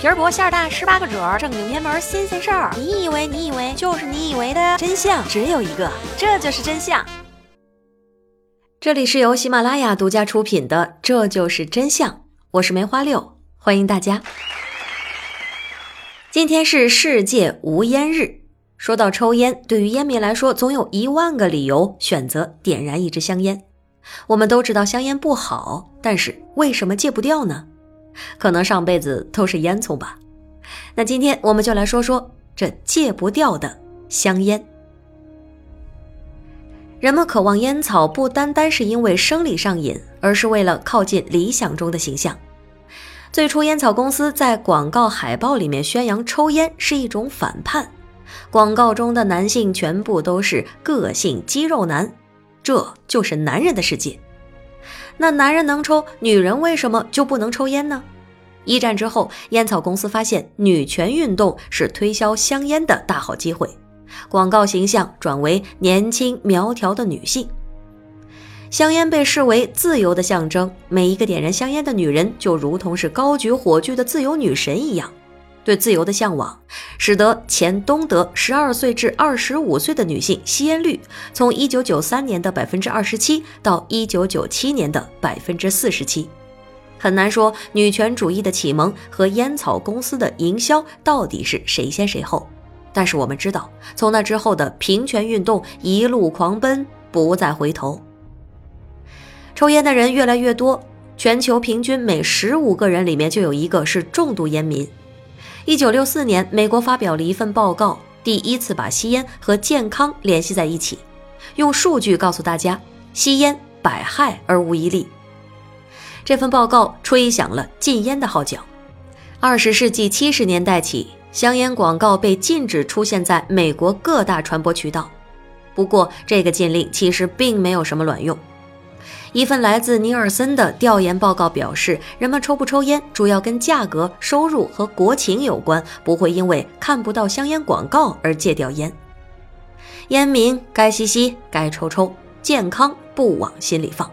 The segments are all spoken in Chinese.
皮儿薄馅儿大，十八个褶儿，正经偏门新鲜事儿。你以为你以为就是你以为的真相只有一个，这就是真相。这里是由喜马拉雅独家出品的《这就是真相》，我是梅花六，欢迎大家。今天是世界无烟日。说到抽烟，对于烟民来说，总有一万个理由选择点燃一支香烟。我们都知道香烟不好，但是为什么戒不掉呢？可能上辈子都是烟囱吧。那今天我们就来说说这戒不掉的香烟。人们渴望烟草，不单单是因为生理上瘾，而是为了靠近理想中的形象。最初，烟草公司在广告海报里面宣扬抽烟是一种反叛，广告中的男性全部都是个性肌肉男，这就是男人的世界。那男人能抽，女人为什么就不能抽烟呢？一战之后，烟草公司发现女权运动是推销香烟的大好机会，广告形象转为年轻苗条的女性。香烟被视为自由的象征，每一个点燃香烟的女人就如同是高举火炬的自由女神一样。对自由的向往，使得前东德十二岁至二十五岁的女性吸烟率从一九九三年的百分之二十七到一九九七年的百分之四十七。很难说女权主义的启蒙和烟草公司的营销到底是谁先谁后，但是我们知道，从那之后的平权运动一路狂奔，不再回头。抽烟的人越来越多，全球平均每十五个人里面就有一个是重度烟民。一九六四年，美国发表了一份报告，第一次把吸烟和健康联系在一起，用数据告诉大家，吸烟百害而无一利。这份报告吹响了禁烟的号角。二十世纪七十年代起，香烟广告被禁止出现在美国各大传播渠道。不过，这个禁令其实并没有什么卵用。一份来自尼尔森的调研报告表示，人们抽不抽烟主要跟价格、收入和国情有关，不会因为看不到香烟广告而戒掉烟。烟民该吸吸，该抽抽，健康不往心里放。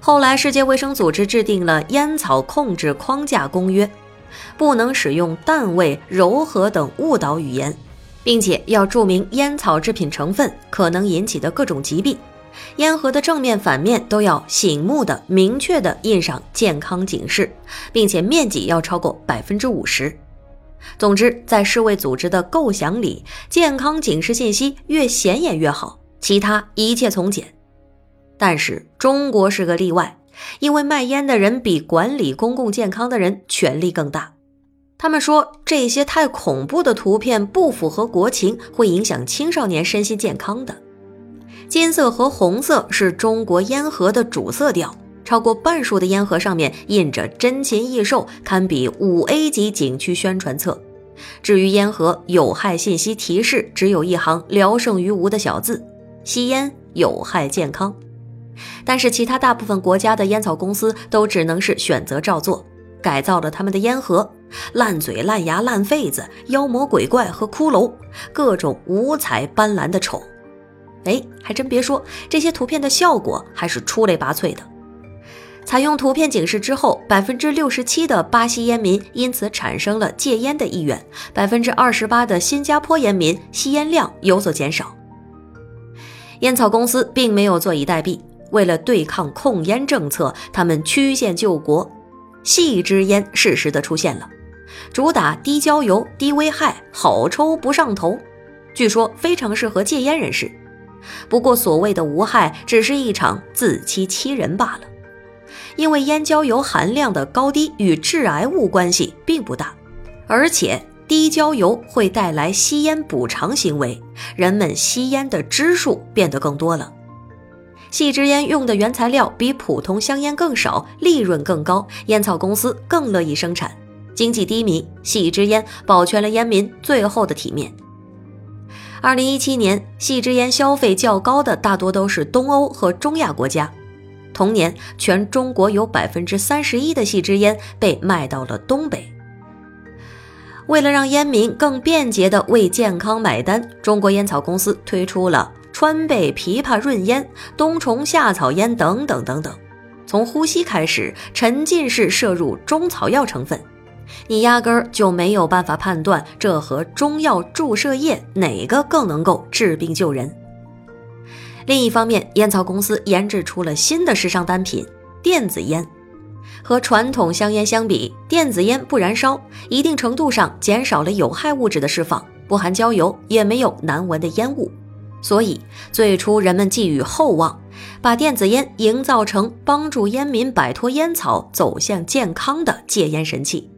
后来，世界卫生组织制定了烟草控制框架公约，不能使用淡味、柔和等误导语言，并且要注明烟草制品成分可能引起的各种疾病。烟盒的正面、反面都要醒目的、明确的印上健康警示，并且面积要超过百分之五十。总之，在世卫组织的构想里，健康警示信息越显眼越好，其他一切从简。但是中国是个例外，因为卖烟的人比管理公共健康的人权力更大。他们说这些太恐怖的图片不符合国情，会影响青少年身心健康的。金色和红色是中国烟盒的主色调，超过半数的烟盒上面印着“珍禽异兽”，堪比五 A 级景区宣传册。至于烟盒有害信息提示，只有一行聊胜于无的小字：“吸烟有害健康。”但是其他大部分国家的烟草公司都只能是选择照做，改造了他们的烟盒，烂嘴、烂牙、烂肺子、妖魔鬼怪和骷髅，各种五彩斑斓的丑。哎，还真别说，这些图片的效果还是出类拔萃的。采用图片警示之后，百分之六十七的巴西烟民因此产生了戒烟的意愿，百分之二十八的新加坡烟民吸烟量有所减少。烟草公司并没有坐以待毙，为了对抗控烟政策，他们曲线救国，细支烟适时的出现了，主打低焦油、低危害、好抽不上头，据说非常适合戒烟人士。不过，所谓的无害只是一场自欺欺人罢了，因为烟焦油含量的高低与致癌物关系并不大，而且低焦油会带来吸烟补偿行为，人们吸烟的支数变得更多了。细支烟用的原材料比普通香烟更少，利润更高，烟草公司更乐意生产。经济低迷，细支烟保全了烟民最后的体面。二零一七年，细支烟消费较高的大多都是东欧和中亚国家。同年，全中国有百分之三十一的细支烟被卖到了东北。为了让烟民更便捷地为健康买单，中国烟草公司推出了川贝枇杷润烟、冬虫夏草烟等等等等。从呼吸开始，沉浸式摄入中草药成分，你压根儿就没有办法判断这和中药注射液哪个更能够治病救人。另一方面，烟草公司研制出了新的时尚单品——电子烟。和传统香烟相比，电子烟不燃烧，一定程度上减少了有害物质的释放，不含焦油，也没有难闻的烟雾。所以，最初人们寄予厚望，把电子烟营造成帮助烟民摆脱烟草、走向健康的戒烟神器。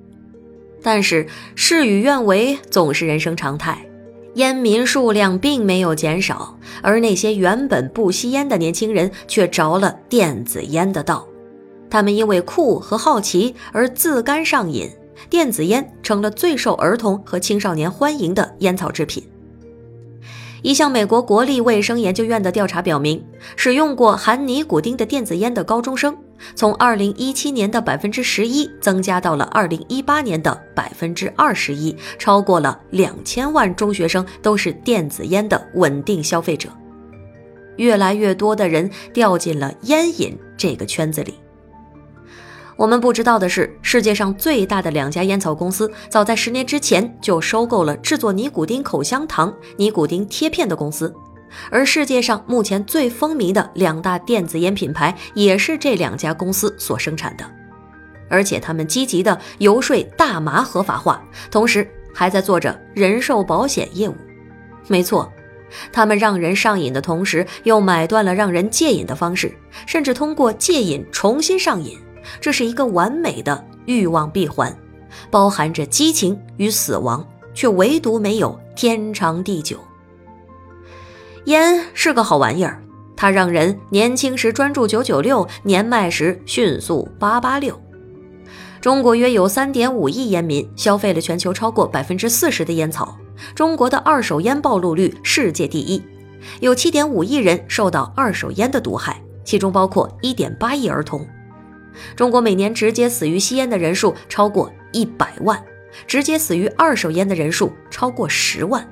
但是，事与愿违总是人生常态，烟民数量并没有减少，而那些原本不吸烟的年轻人却着了电子烟的道。他们因为酷和好奇而自甘上瘾，电子烟成了最受儿童和青少年欢迎的烟草制品。一项美国国立卫生研究院的调查表明，使用过含尼古丁的电子烟的高中生，从2017年的百分之十一增加到了2018年的百分之二十一，超过了两千万中学生都是电子烟的稳定消费者。越来越多的人掉进了烟瘾这个圈子里。我们不知道的是，世界上最大的两家烟草公司，早在十年之前就收购了制作尼古丁口香糖、尼古丁贴片的公司，而世界上目前最风靡的两大电子烟品牌，也是这两家公司所生产的。而且他们积极的游说大麻合法化，同时还在做着人寿保险业务。没错，他们让人上瘾的同时，又买断了让人戒瘾的方式，甚至通过戒瘾重新上瘾。这是一个完美的欲望闭环，包含着激情与死亡，却唯独没有天长地久。烟是个好玩意儿，它让人年轻时专注九九六，年迈时迅速八八六。中国约有三点五亿烟民，消费了全球超过百分之四十的烟草。中国的二手烟暴露率世界第一，有七点五亿人受到二手烟的毒害，其中包括一点八亿儿童。中国每年直接死于吸烟的人数超过一百万，直接死于二手烟的人数超过十万。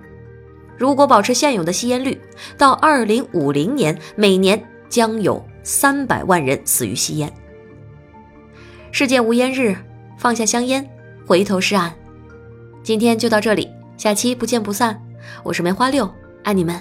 如果保持现有的吸烟率，到二零五零年，每年将有三百万人死于吸烟。世界无烟日，放下香烟，回头是岸。今天就到这里，下期不见不散。我是梅花六，爱你们。